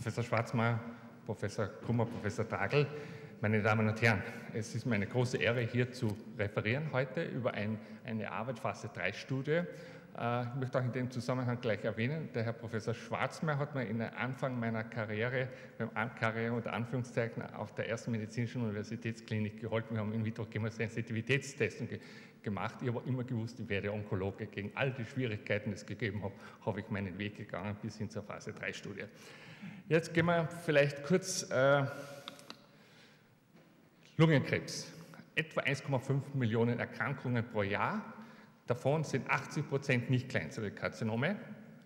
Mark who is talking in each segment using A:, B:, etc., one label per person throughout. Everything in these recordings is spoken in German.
A: Professor Schwarzmeier, Professor Kummer, Professor Tragel, meine Damen und Herren, es ist mir eine große Ehre, hier zu referieren heute über ein, eine Arbeit Phase 3 Studie. Äh, ich möchte auch in dem Zusammenhang gleich erwähnen, der Herr Professor Schwarzmeier hat mir in Anfang meiner Karriere, beim Karriere unter Anführungszeichen, auf der ersten medizinischen Universitätsklinik geholfen. Wir haben in vitro Chemosensitivitätstests gemacht. Ich habe immer gewusst, ich werde Onkologe. Gegen all die Schwierigkeiten, die es gegeben hat, habe ich meinen Weg gegangen bis hin zur Phase 3 Studie. Jetzt gehen wir vielleicht kurz äh, Lungenkrebs. Etwa 1,5 Millionen Erkrankungen pro Jahr. Davon sind 80 Prozent nicht Kleinzellkarzinome.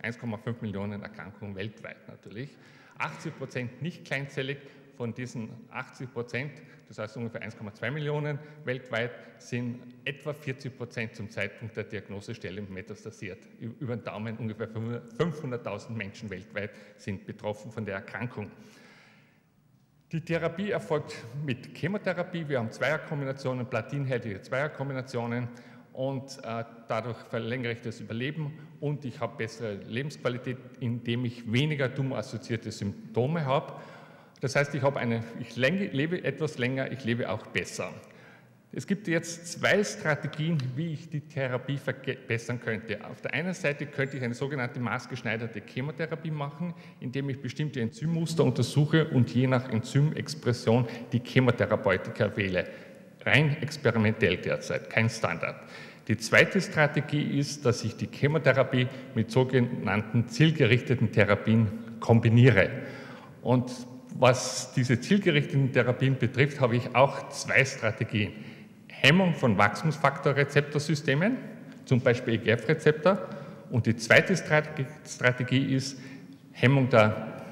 A: 1,5 Millionen Erkrankungen weltweit natürlich. 80 Prozent nicht kleinzellig. Von diesen 80 Prozent, das heißt ungefähr 1,2 Millionen weltweit, sind etwa 40 Prozent zum Zeitpunkt der Diagnosestelle metastasiert. Über den Daumen ungefähr 500.000 Menschen weltweit sind betroffen von der Erkrankung. Die Therapie erfolgt mit Chemotherapie. Wir haben Zweierkombinationen, platinhaltige Zweierkombinationen und äh, dadurch verlängere ich das Überleben und ich habe bessere Lebensqualität, indem ich weniger tumorassoziierte Symptome habe. Das heißt, ich, habe eine, ich lebe etwas länger, ich lebe auch besser. Es gibt jetzt zwei Strategien, wie ich die Therapie verbessern könnte. Auf der einen Seite könnte ich eine sogenannte maßgeschneiderte Chemotherapie machen, indem ich bestimmte Enzymmuster untersuche und je nach Enzymexpression die Chemotherapeutika wähle. Rein experimentell derzeit, kein Standard. Die zweite Strategie ist, dass ich die Chemotherapie mit sogenannten zielgerichteten Therapien kombiniere. Und was diese zielgerichteten Therapien betrifft, habe ich auch zwei Strategien. Hemmung von Wachstumsfaktorrezeptorsystemen, zum Beispiel EGF-Rezeptor. Und die zweite Strategie ist Hemmung der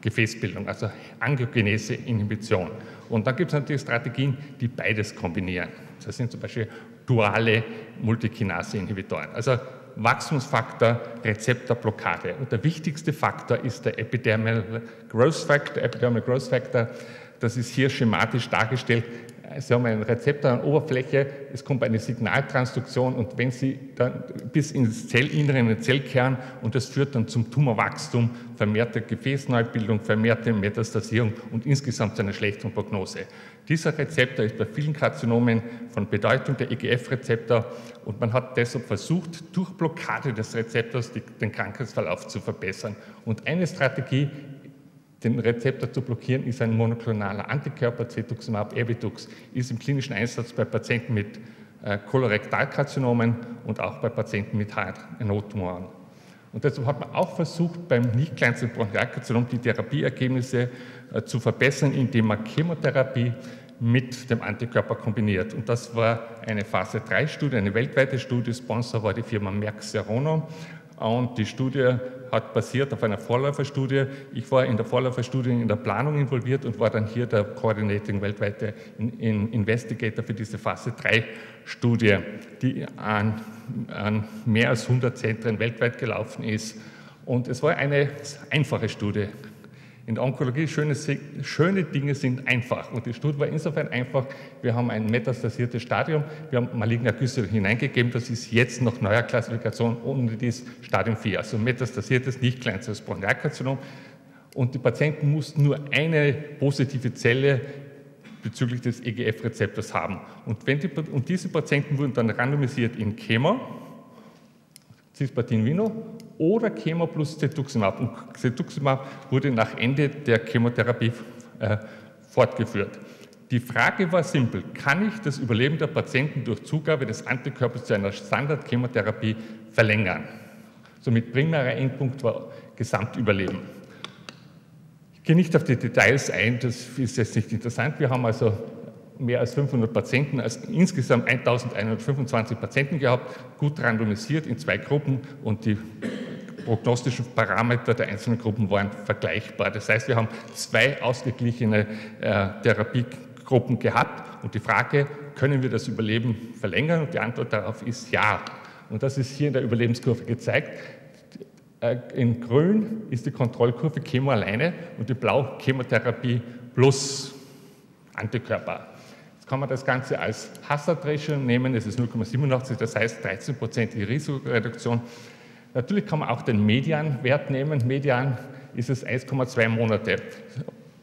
A: Gefäßbildung, also Angiogenese-Inhibition. Und dann gibt es natürlich Strategien, die beides kombinieren. Das sind zum Beispiel duale Multikinase-Inhibitoren. Also Wachstumsfaktor, Rezeptorblockade. Und der wichtigste Faktor ist der Epidermal Growth Factor. Epidermal Growth Factor, das ist hier schematisch dargestellt, Sie haben einen Rezeptor an Oberfläche, es kommt eine Signaltransduktion und wenn Sie dann bis ins Zellinneren, in den Zellkern und das führt dann zum Tumorwachstum, vermehrte Gefäßneubildung, vermehrte Metastasierung und insgesamt zu einer schlechteren Prognose. Dieser Rezeptor ist bei vielen Karzinomen von Bedeutung der EGF-Rezeptor und man hat deshalb versucht, durch Blockade des Rezeptors den Krankheitsverlauf zu verbessern. Und eine Strategie den Rezeptor zu blockieren, ist ein monoklonaler Antikörper, Cetuximab Erbitux, ist im klinischen Einsatz bei Patienten mit äh, Kolorektalkarzinomen und auch bei Patienten mit HNO-Tumoren. Und deshalb hat man auch versucht, beim nicht kleinsten Bronchialkarzinom die Therapieergebnisse äh, zu verbessern, indem man Chemotherapie mit dem Antikörper kombiniert. Und das war eine Phase-3-Studie, eine weltweite Studie. Sponsor war die Firma Merck Serono. Und die Studie hat basiert auf einer Vorläuferstudie. Ich war in der Vorläuferstudie in der Planung involviert und war dann hier der Coordinating weltweite Investigator für diese Phase 3 Studie, die an, an mehr als 100 Zentren weltweit gelaufen ist. Und es war eine einfache Studie. In der Onkologie schöne, schöne Dinge sind einfach. Und die Studie war insofern einfach, wir haben ein metastasiertes Stadium, wir haben maligner Güsse hineingegeben, das ist jetzt nach neuer Klassifikation ohne das Stadium 4, also metastasiertes, nicht kleinstes Bronchialkarzinom. Und die Patienten mussten nur eine positive Zelle bezüglich des EGF-Rezeptors haben. Und, die, und, diese Patienten wurden dann randomisiert in Chemo, Cisplatin-Vino oder Chemo plus Cetuximab. Und Cetuximab wurde nach Ende der Chemotherapie äh, fortgeführt. Die Frage war simpel, kann ich das Überleben der Patienten durch Zugabe des Antikörpers zu einer Standardchemotherapie verlängern? Somit primärer Endpunkt war Gesamtüberleben. Ich gehe nicht auf die Details ein, das ist jetzt nicht interessant. Wir haben also mehr als 500 Patienten, also insgesamt 1125 Patienten gehabt, gut randomisiert in zwei Gruppen und die prognostischen Parameter der einzelnen Gruppen waren vergleichbar. Das heißt, wir haben zwei ausgeglichene äh, Therapiegruppen gehabt und die Frage, können wir das Überleben verlängern? Und die Antwort darauf ist ja. Und das ist hier in der Überlebenskurve gezeigt. Äh, in grün ist die Kontrollkurve Chemo alleine und in blau Chemotherapie plus Antikörper kann man das Ganze als Hazard Ratio nehmen, es ist 0,87, das heißt 13% Risikoreduktion. Natürlich kann man auch den Medianwert nehmen. Median ist es 1,2 Monate.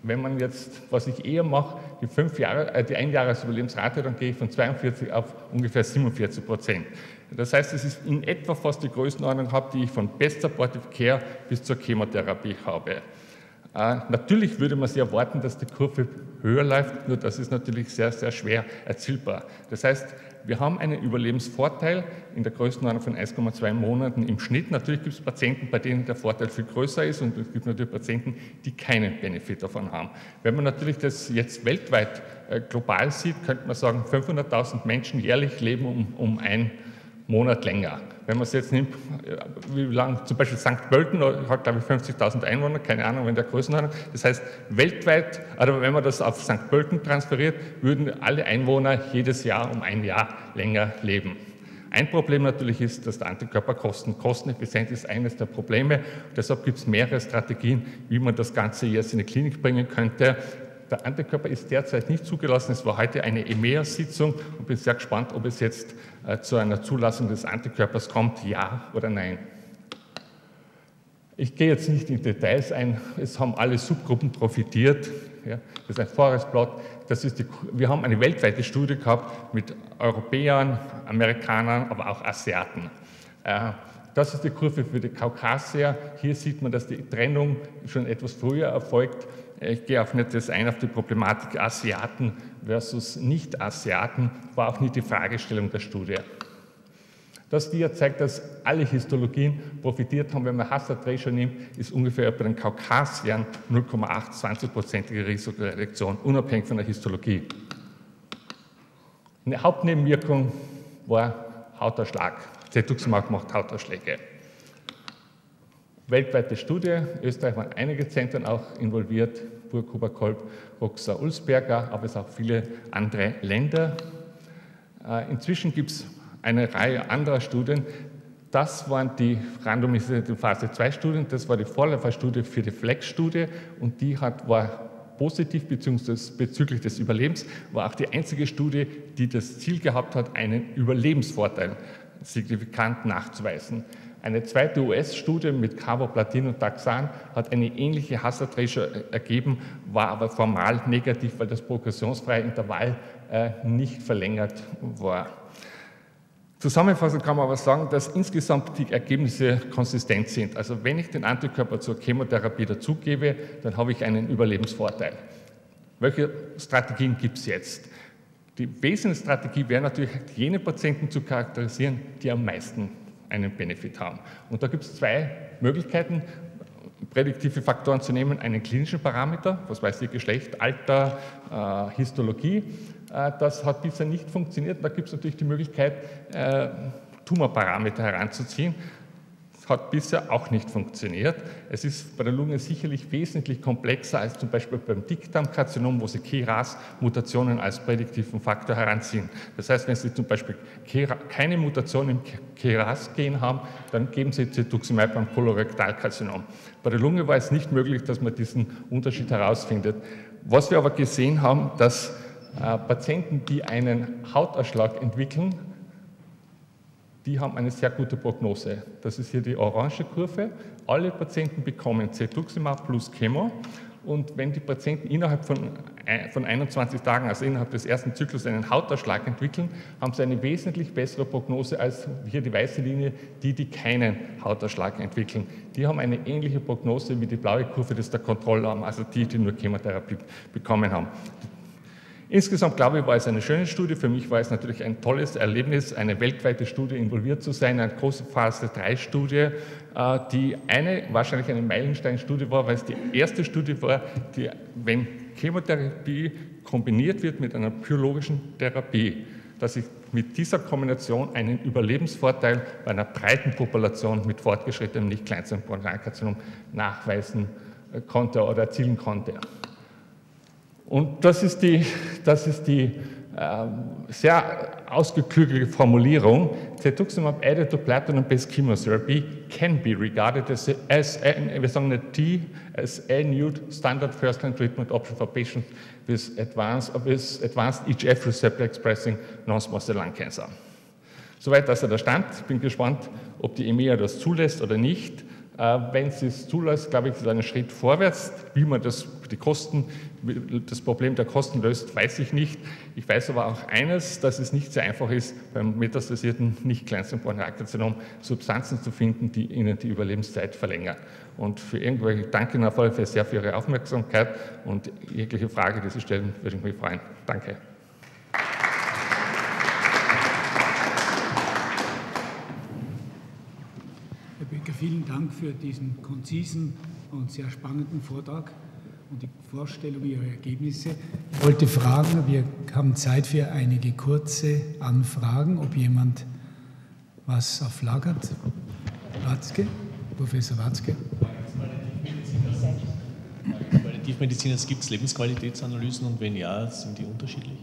A: Wenn man jetzt, was ich eher mache, die, fünf Jahre, äh, die Einjahresüberlebensrate, dann gehe ich von 42 auf ungefähr 47 Prozent. Das heißt, es ist in etwa fast die Größenordnung die ich von Best Supportive Care bis zur Chemotherapie habe. Äh, natürlich würde man sich erwarten, dass die Kurve höher läuft, nur das ist natürlich sehr, sehr schwer erzielbar. Das heißt, wir haben einen Überlebensvorteil in der Größenordnung von 1,2 Monaten im Schnitt. Natürlich gibt es Patienten, bei denen der Vorteil viel größer ist und es gibt natürlich Patienten, die keinen Benefit davon haben. Wenn man natürlich das jetzt weltweit äh, global sieht, könnte man sagen, 500.000 Menschen jährlich leben um, um ein Monat länger. Wenn man es jetzt nimmt, wie lang, zum Beispiel St. Pölten hat, glaube ich, 50.000 Einwohner, keine Ahnung, wenn der Größenordnung. Das heißt, weltweit, oder wenn man das auf St. Pölten transferiert, würden alle Einwohner jedes Jahr um ein Jahr länger leben. Ein Problem natürlich ist, dass der Antikörper kosten. Kosteneffizient ist eines der Probleme. Deshalb gibt es mehrere Strategien, wie man das Ganze jetzt in die Klinik bringen könnte. Der Antikörper ist derzeit nicht zugelassen. Es war heute eine EMEA-Sitzung und bin sehr gespannt, ob es jetzt äh, zu einer Zulassung des Antikörpers kommt, ja oder nein. Ich gehe jetzt nicht in Details ein, es haben alle Subgruppen profitiert. Ja, das ist ein Forest-Plot. wir haben eine weltweite Studie gehabt mit Europäern, Amerikanern, aber auch Asiaten. Äh, das ist die Kurve für die Kaukasier. Hier sieht man, dass die Trennung schon etwas früher erfolgt. Ich gehe auch nicht das ein auf die Problematik Asiaten versus Nicht-Asiaten, war auch nicht die Fragestellung der Studie. Das Dia zeigt, dass alle Histologien profitiert haben. Wenn man Hazard Ratio nimmt, ist ungefähr bei den Kaukasiern 0,820-prozentige Risikoreduktion, unabhängig von der Histologie. Eine Hauptnebenwirkung war Hautausschlag. Cetuximab macht Hautausschläge. Weltweite Studie, Österreich waren einige Zentren auch involviert, Burghuber, Kolb, Roxa, Ulsberger, aber es auch viele andere Länder. Äh, inzwischen gibt es eine Reihe anderer Studien. Das waren die randomisierten Phase 2 Studien, das war die Vorläuferstudie für die Flex-Studie und die hat, war positiv bezüglich des Überlebens, war auch die einzige Studie, die das Ziel gehabt hat, einen Überlebensvorteil signifikant nachzuweisen. Eine zweite US-Studie mit Carboplatin und Taxan hat eine ähnliche Hazard Ratio ergeben, war aber formal negativ, weil das progressionsfreie Intervall äh, nicht verlängert war. Zusammenfassend kann man aber sagen, dass insgesamt die Ergebnisse konsistent sind. Also wenn ich den Antikörper zur Chemotherapie dazugebe, dann habe ich einen Überlebensvorteil. Welche Strategien gibt es jetzt? Die Wesensstrategie wäre natürlich, jene Patienten zu charakterisieren, die am meisten einen Benefit haben. Und da gibt es zwei Möglichkeiten, prädiktive Faktoren zu nehmen, einen klinischen Parameter, was weiß ich, Geschlecht, Alter, äh, Histologie. Äh, das hat bisher nicht funktioniert. Da gibt es natürlich die Möglichkeit, äh, Tumorparameter heranzuziehen hat bisher auch nicht funktioniert. Es ist bei der Lunge sicherlich wesentlich komplexer als zum Beispiel beim Dickdarmkarzinom, wo Sie KRAS-Mutationen als prädiktiven Faktor heranziehen. Das heißt, wenn Sie zum Beispiel keine Mutation im KRAS-Gen haben, dann geben Sie Cetuximab beim Kolorektalkarzinom. Bei der Lunge war es nicht möglich, dass man diesen Unterschied herausfindet. Was wir aber gesehen haben, dass äh, Patienten, die einen Hautausschlag entwickeln, die haben eine sehr gute Prognose. Das ist hier die orange Kurve. Alle Patienten bekommen Cetuximab plus Chemo. Und wenn die Patienten innerhalb von, von 21 Tagen, also innerhalb des ersten Zyklus, einen Hautausschlag entwickeln, haben sie eine wesentlich bessere Prognose als hier die weiße Linie, die, die keinen Hautausschlag entwickeln. Die haben eine ähnliche Prognose wie die blaue Kurve, das ist der Kontrollarm, also die, die nur Chemotherapie bekommen haben. Insgesamt glaube ich, war es eine schöne Studie. Für mich war es natürlich ein tolles Erlebnis, eine weltweite Studie involviert zu sein, eine große Phase 3 Studie, äh, die eine, wahrscheinlich eine Meilensteinstudie war, weil es die erste Studie war, die, wenn Chemotherapie kombiniert wird mit einer biologischen Therapie, dass ich mit dieser Kombination einen Überlebensvorteil bei einer breiten Population mit fortgeschrittenem nicht kleinsten Bronchialkarzinom nachweisen äh, konnte oder erzielen konnte. Und das ist die, das ist die äh, sehr ausgeklügelte Formulierung. Cetuximab added to platinum-based chemotherapy can be regarded as, a, as a, wir sagen eine T, as a new standard first-line treatment option for patients with advanced, with advanced EGF receptor expressing non-small cell lung cancer. Soweit also der Stand. Ich bin gespannt, ob die EMEA das zulässt oder nicht. Äh, wenn sie es zulässt, glaube ich, ist ein Schritt vorwärts. Wie man das, die Kosten, das Problem der Kosten löst, weiß ich nicht. Ich weiß aber auch eines, dass es nicht so einfach ist, beim metastasierten nicht Kleinstsymptomkarzinom Substanzen zu finden, die ihnen die Überlebenszeit verlängern. Und für irgendwelche, danke Ihnen auf alle Fälle sehr für Ihre Aufmerksamkeit und jegliche Frage, die Sie stellen, würde ich mich freuen. Danke.
B: Vielen Dank für diesen konzisen und sehr spannenden Vortrag und die Vorstellung Ihrer Ergebnisse. Ich wollte fragen, wir haben Zeit für einige kurze Anfragen, ob jemand was auf Lager hat. Watzke, Professor Watzke.
C: Qualitivmediziners gibt es Lebensqualitätsanalysen und wenn ja, sind die unterschiedlich?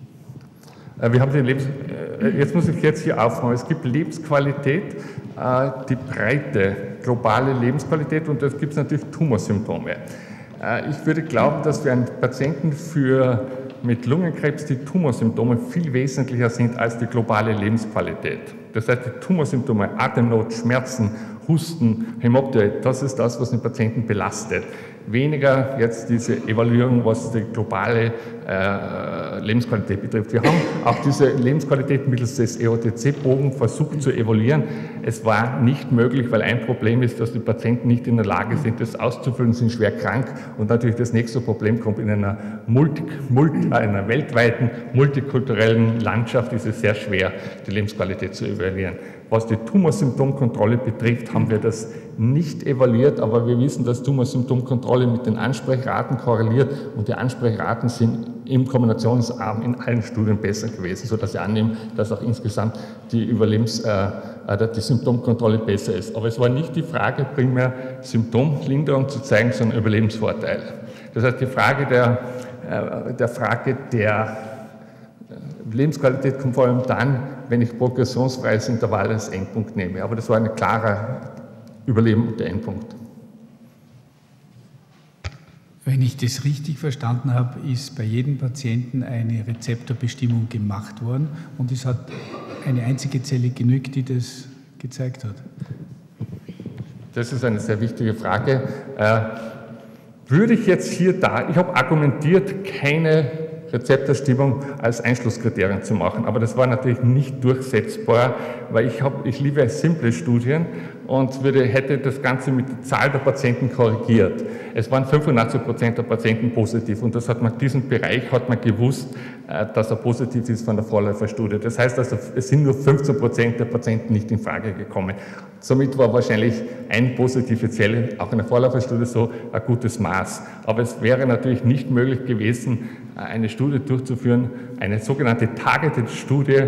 A: Äh, wir haben den Lebens äh, jetzt muss ich jetzt hier aufmachen. Es gibt Lebensqualität, äh, die breite globale Lebensqualität und es gibt natürlich Tumorsymptome. Ich würde glauben, dass für einen Patienten für, mit Lungenkrebs die Tumorsymptome viel wesentlicher sind als die globale Lebensqualität. Das heißt, die Tumorsymptome, Atemnot, Schmerzen, Husten, Hämoptyie, das ist das, was den Patienten belastet weniger jetzt diese Evaluierung, was die globale äh, Lebensqualität betrifft. Wir haben auch diese Lebensqualität mittels des EOTC-Bogen versucht zu evaluieren. Es war nicht möglich, weil ein Problem ist, dass die Patienten nicht in der Lage sind, das auszufüllen, sind schwer krank und natürlich das nächste Problem kommt in einer, Multi, Multi, äh, einer weltweiten multikulturellen Landschaft ist es sehr schwer, die Lebensqualität zu evaluieren. Was die Tumorsymptomkontrolle betrifft, haben wir das nicht evaluiert, aber wir wissen, dass Tumorsymptomkontrolle mit den Ansprechraten korreliert und die Ansprechraten sind im Kombinationsarm in allen Studien besser gewesen, sodass ich annehme, dass auch insgesamt die Überlebens, äh, äh, die Symptomkontrolle besser ist. Aber es war nicht die Frage, primär Symptomlinderung zu zeigen, sondern Überlebensvorteil. Das heißt, die Frage der, äh, der Frage der Lebensqualität kommt vor allem dann, wenn ich progressionsfreies Intervall als Endpunkt nehme. Aber das war ein klarer Überleben der Endpunkt.
B: Wenn ich das richtig verstanden habe, ist bei jedem Patienten eine Rezeptorbestimmung gemacht worden und es hat eine einzige Zelle genügt, die das gezeigt hat.
A: Das ist eine sehr wichtige Frage. Äh, würde ich jetzt hier da, ich habe argumentiert, keine Rezeptorstimmung als Einschlusskriterium zu machen. Aber das war natürlich nicht durchsetzbar, weil ich, hab, ich liebe simple Studien und würde, hätte das Ganze mit der Zahl der Patienten korrigiert. Es waren 85 Prozent der Patienten positiv und das hat man, diesen Bereich hat man gewusst, äh, dass er positiv ist von der Vorläuferstudie. Das heißt also, es sind nur 15 Prozent der Patienten nicht in Frage gekommen. Somit war wahrscheinlich eine positive Zelle auch in der Vorläuferstudie so ein gutes Maß. Aber es wäre natürlich nicht möglich gewesen, eine Studie durchzuführen, eine sogenannte Targeted-Studie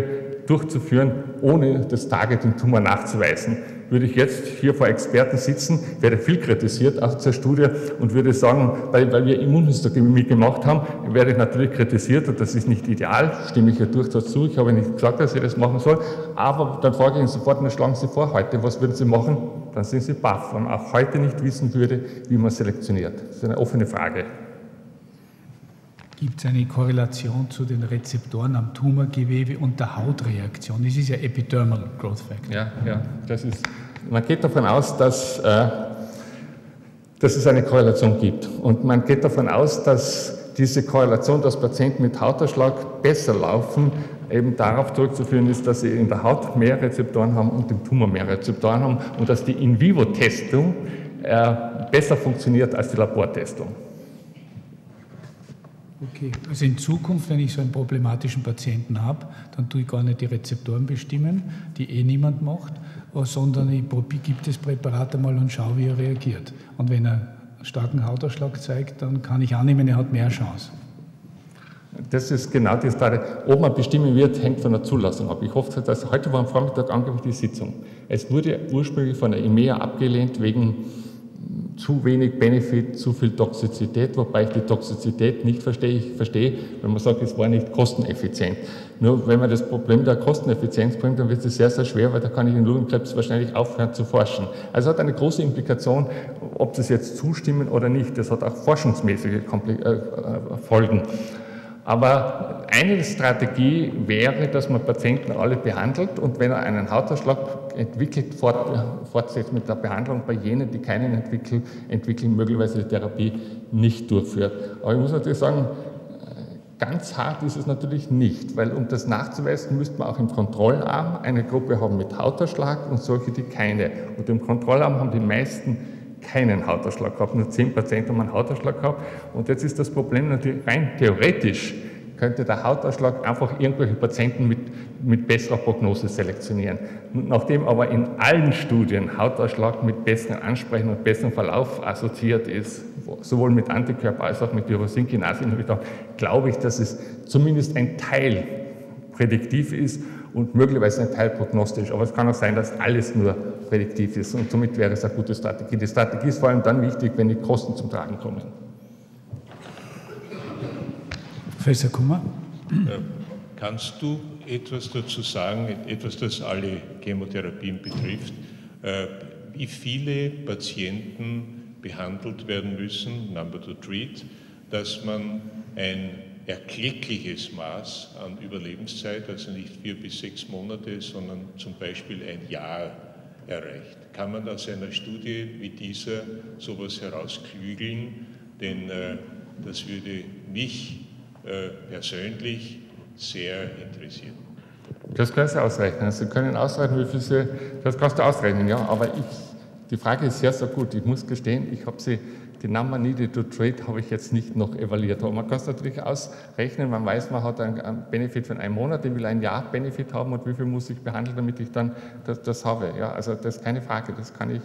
A: durchzuführen, ohne das Targeting-Tumor nachzuweisen würde ich jetzt hier vor Experten sitzen, werde viel kritisiert auch zur Studie und würde sagen, weil, weil wir Immunhistochemie gemacht haben, werde ich natürlich kritisiert und das ist nicht ideal, stimme ich ja durchaus zu. Ich habe nicht gesagt, dass ich das machen soll, aber dann frage ich ihn sofort, dann schlagen Sie vor heute, was würden Sie machen? Dann sind Sie baff, wenn man auch heute nicht wissen würde, wie man selektioniert. Das ist eine offene Frage.
B: Gibt es eine Korrelation zu den Rezeptoren am Tumorgewebe und der Hautreaktion? Das ist ja Epidermal Growth Factor.
A: Ja, ja, das ist, man geht davon aus, dass, äh, dass es eine Korrelation gibt. Und man geht davon aus, dass diese Korrelation, dass Patienten mit Hauterschlag besser laufen, eben darauf zurückzuführen ist, dass sie in der Haut mehr Rezeptoren haben und im Tumor mehr Rezeptoren haben und dass die In-vivo-Testung äh, besser funktioniert als die Labortestung.
B: Okay, also in Zukunft, wenn ich so einen problematischen Patienten habe, dann tue ich gar nicht die Rezeptoren bestimmen, die eh niemand macht, äh, sondern ich gebe das Präparat einmal und schaue, wie er reagiert. Und wenn er einen starken Hautausschlag zeigt, dann kann ich annehmen, er hat mehr Chance.
A: Das ist genau die Frage. Ob man bestimmen wird, hängt von der Zulassung ab. Ich hoffe, dass heute war am Vormittag angeblich die Sitzung. Es wurde ursprünglich von der EMEA abgelehnt wegen zu wenig Benefit, zu viel Toxizität, wobei ich die Toxizität nicht verstehe. Ich verstehe, wenn man sagt, es war nicht kosteneffizient. Nur wenn man das Problem der Kosteneffizienz bringt, dann wird es sehr, sehr schwer, weil da kann ich in Lungenkrebs wahrscheinlich aufhören zu forschen. Also hat eine große Implikation, ob das jetzt zustimmen oder nicht. Das hat auch forschungsmäßige äh, äh, Folgen. Aber eine Strategie wäre, dass man Patienten alle behandelt und wenn er einen Hautausschlag entwickelt, fort, fortsetzt mit der Behandlung bei jenen, die keinen entwickeln, entwickeln möglicherweise die Therapie nicht durchführt. Aber ich muss natürlich sagen, Ganz hart ist es natürlich nicht, weil um das nachzuweisen, müsste man auch im Kontrollarm eine Gruppe haben mit Hautausschlag und solche, die keine. Und im Kontrollarm haben die meisten keinen Hautausschlag gehabt, nur 10 haben einen Hautausschlag gehabt. Und jetzt ist das Problem natürlich rein theoretisch, könnte der Hautausschlag einfach irgendwelche Patienten mit, mit besserer Prognose selektionieren. Nachdem aber in allen Studien Hautausschlag mit besseren Ansprechen und besserem Verlauf assoziiert ist, sowohl mit Antikörper als auch mit Tyrosinkinase-Inhibitor, glaube ich, dass es zumindest ein Teil prädiktiv ist und möglicherweise ein Teil prognostisch. Aber es kann auch sein, dass alles nur prädiktiv ist und somit wäre es eine gute Strategie. Die Strategie ist vor allem dann wichtig, wenn die Kosten zum Tragen kommen.
B: Professor Kummer.
D: Kannst du etwas dazu sagen, etwas, das alle Chemotherapien betrifft, äh, wie viele Patienten behandelt werden müssen, number to treat, dass man ein erkleckliches Maß an Überlebenszeit, also nicht vier bis sechs Monate, sondern zum Beispiel ein Jahr erreicht. Kann man aus einer Studie wie dieser sowas herausklügeln? Denn äh, das würde mich äh, persönlich sehr interessiert.
A: Das können Sie ausrechnen. Sie können ausrechnen, wie viel Sie, das kannst du ausrechnen, ja. Aber ich, die Frage ist sehr, sehr gut. Ich muss gestehen, ich habe sie, die Number needed to trade habe ich jetzt nicht noch evaluiert. Aber man kann es natürlich ausrechnen. Man weiß, man hat einen, Benefit von einem Monat, ich will ein Jahr Benefit haben und wie viel muss ich behandeln, damit ich dann das, das habe. Ja, also das ist keine Frage, das kann ich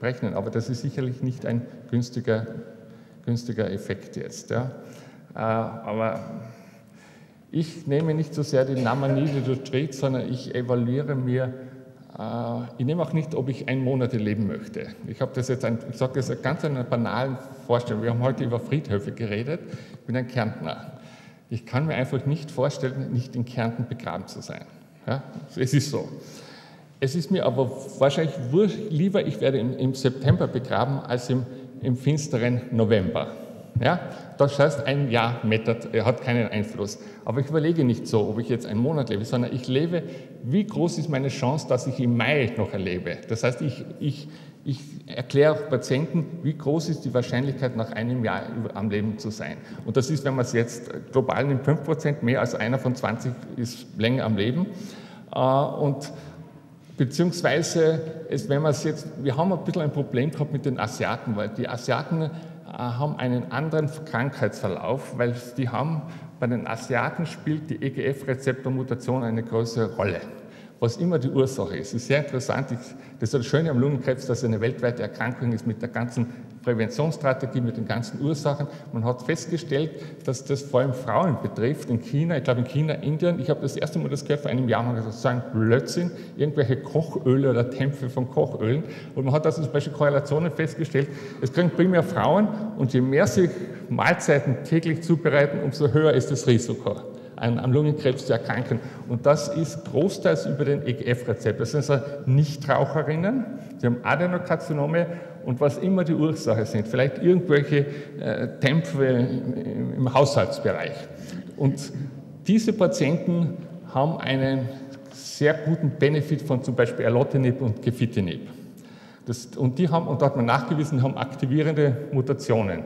A: berechnen. Aber das ist sicherlich nicht ein günstiger, günstiger Effekt jetzt. Ja. Äh, aber ich nehme nicht so sehr den Namen Niedertrade, sondern ich evaluiere mir, ich nehme auch nicht, ob ich ein Monat leben möchte. Ich habe das jetzt, ein, ich sage das ganz in einer banalen Vorstellung. Wir haben heute über Friedhöfe geredet. Ich bin ein Kärntner. Ich kann mir einfach nicht vorstellen, nicht in Kärnten begraben zu sein. Ja, es ist so. Es ist mir aber wahrscheinlich lieber, ich werde im September begraben, als im, im finsteren November. Ja? Das heißt, ein Jahr mettert, hat keinen Einfluss. Aber ich überlege nicht so, ob ich jetzt einen Monat lebe, sondern ich lebe, wie groß ist meine Chance, dass ich im Mai noch erlebe. Das heißt, ich, ich, ich erkläre auch Patienten, wie groß ist die Wahrscheinlichkeit, nach einem Jahr am Leben zu sein. Und das ist, wenn man es jetzt global nimmt, 5% mehr als einer von 20 ist länger am Leben. Äh, und beziehungsweise, wenn man es jetzt, wir haben ein bisschen ein Problem gehabt mit den Asiaten, weil die Asiaten haben einen anderen Krankheitsverlauf, weil die haben, bei den Asiaten spielt die EGF-Rezeptormutation eine größere Rolle was immer die Ursache ist. Es ist sehr interessant. Das ist das Schöne am Lungenkrebs, dass es eine weltweite Erkrankung ist mit der ganzen Präventionsstrategie, mit den ganzen Ursachen. Man hat festgestellt, dass das vor allem Frauen betrifft. In China, ich glaube in China, Indien, ich habe das erste Mal das gehört vor einem Jahr, man hat gesagt, so ein Blödsinn, irgendwelche Kochöle oder Dämpfe von Kochölen. Und man hat also zum Beispiel Korrelationen festgestellt, es kriegen primär Frauen und je mehr sie Mahlzeiten täglich zubereiten, umso höher ist das Risiko an, an Lungenkrebs zu erkranken. Und das ist großteils über den EGF-Rezeptor. Das sind also Nichtraucherinnen, die haben Adenokarzinome und was immer die Ursache sind, vielleicht irgendwelche äh, Dämpfe im, im Haushaltsbereich. Und diese Patienten haben einen sehr guten Benefit von zum Beispiel Erlotinib und Gefitinib. Das, und die haben, und da hat man nachgewiesen, haben aktivierende Mutationen.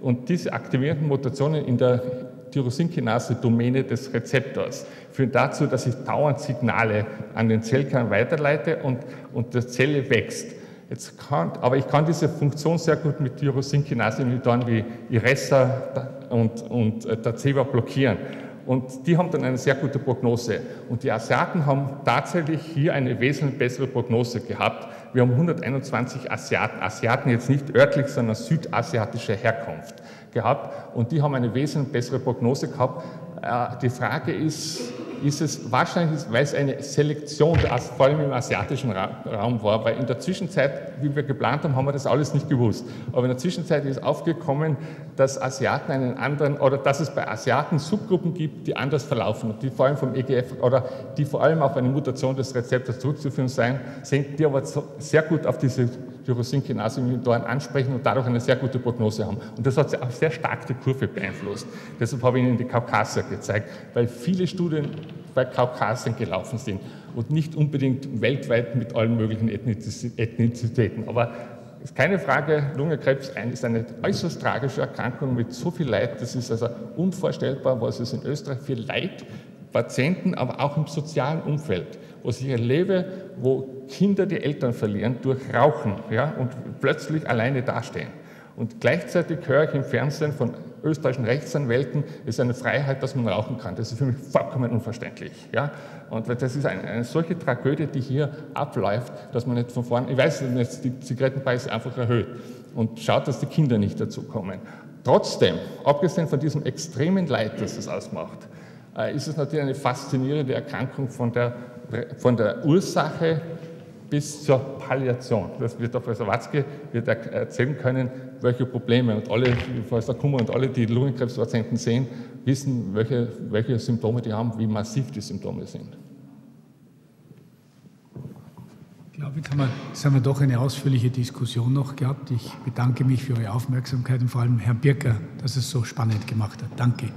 A: Und diese aktivierenden Mutationen in der Tyrosinkinase-Domäne des Rezeptors führen dazu, dass ich dauernd Signale an den Zellkern weiterleite und, und die Zelle wächst. Jetzt kann, aber ich kann diese Funktion sehr gut mit Tyrosinkinase-Inhibitoren wie Iressa und, und äh, Taceva blockieren. Und die haben dann eine sehr gute Prognose. Und die Asiaten haben tatsächlich hier eine wesentlich bessere Prognose gehabt. Wir haben 121 Asiaten, Asiaten jetzt nicht örtlich, sondern südasiatischer Herkunft gehabt und die haben eine wesentlich bessere Prognose gehabt. Äh, die Frage ist, ist es wahrscheinlich, weil es eine Selektion, vor allem im asiatischen Raum war, weil in der Zwischenzeit, wie wir geplant haben, haben wir das alles nicht gewusst. Aber in der Zwischenzeit ist aufgekommen, dass Asiaten einen anderen, oder dass es bei Asiaten Subgruppen gibt, die anders verlaufen, die vor allem vom EGF, oder die vor allem auf eine Mutation des Rezeptors zurückzuführen sein, sind, die aber sehr gut auf diese Tyrosinkinase-Inhibitoren ansprechen und dadurch eine sehr gute Prognose haben. Und das hat auch sehr stark die Kurve beeinflusst. Deshalb habe ich Ihnen die Kaukasier gezeigt, weil viele Studien bei Kaukasien gelaufen sind und nicht unbedingt weltweit mit allen möglichen Ethnizitäten. Aber ist keine Frage, Lungenkrebs ist eine äußerst tragische Erkrankung mit so viel Leid. Das ist also unvorstellbar, was es in Österreich für Leid, Patienten, aber auch im sozialen Umfeld, was ich erlebe, wo Kinder die Eltern verlieren durch Rauchen ja, und plötzlich alleine dastehen. Und gleichzeitig höre ich im Fernsehen von österreichischen Rechtsanwälten, es ist eine Freiheit, dass man rauchen kann. Das ist für mich vollkommen unverständlich. Ja? Und das ist eine, eine, solche Tragödie, die hier abläuft, dass man nicht von vorne, ich weiß, dass die Zigarettenpreise einfach erhöht und schaut, dass die Kinder nicht dazu kommen. Trotzdem, abgesehen von diesem extremen Leid, das es ausmacht, äh, ist es natürlich eine faszinierende Erkrankung von der, von der Ursache bis zur Palliation. Das wird der Professor Watzke wird erzählen können, welche Probleme und alle, Professor Kummer und alle, die Lungenkrebspatienten sehen, wissen, welche, welche Symptome die haben, wie massiv die Symptome sind.
B: Ich glaube, jetzt haben, wir, jetzt haben wir doch eine ausführliche Diskussion noch gehabt. Ich bedanke mich für Ihre Aufmerksamkeit und vor allem Herrn Birker, dass es so spannend gemacht hat. Danke.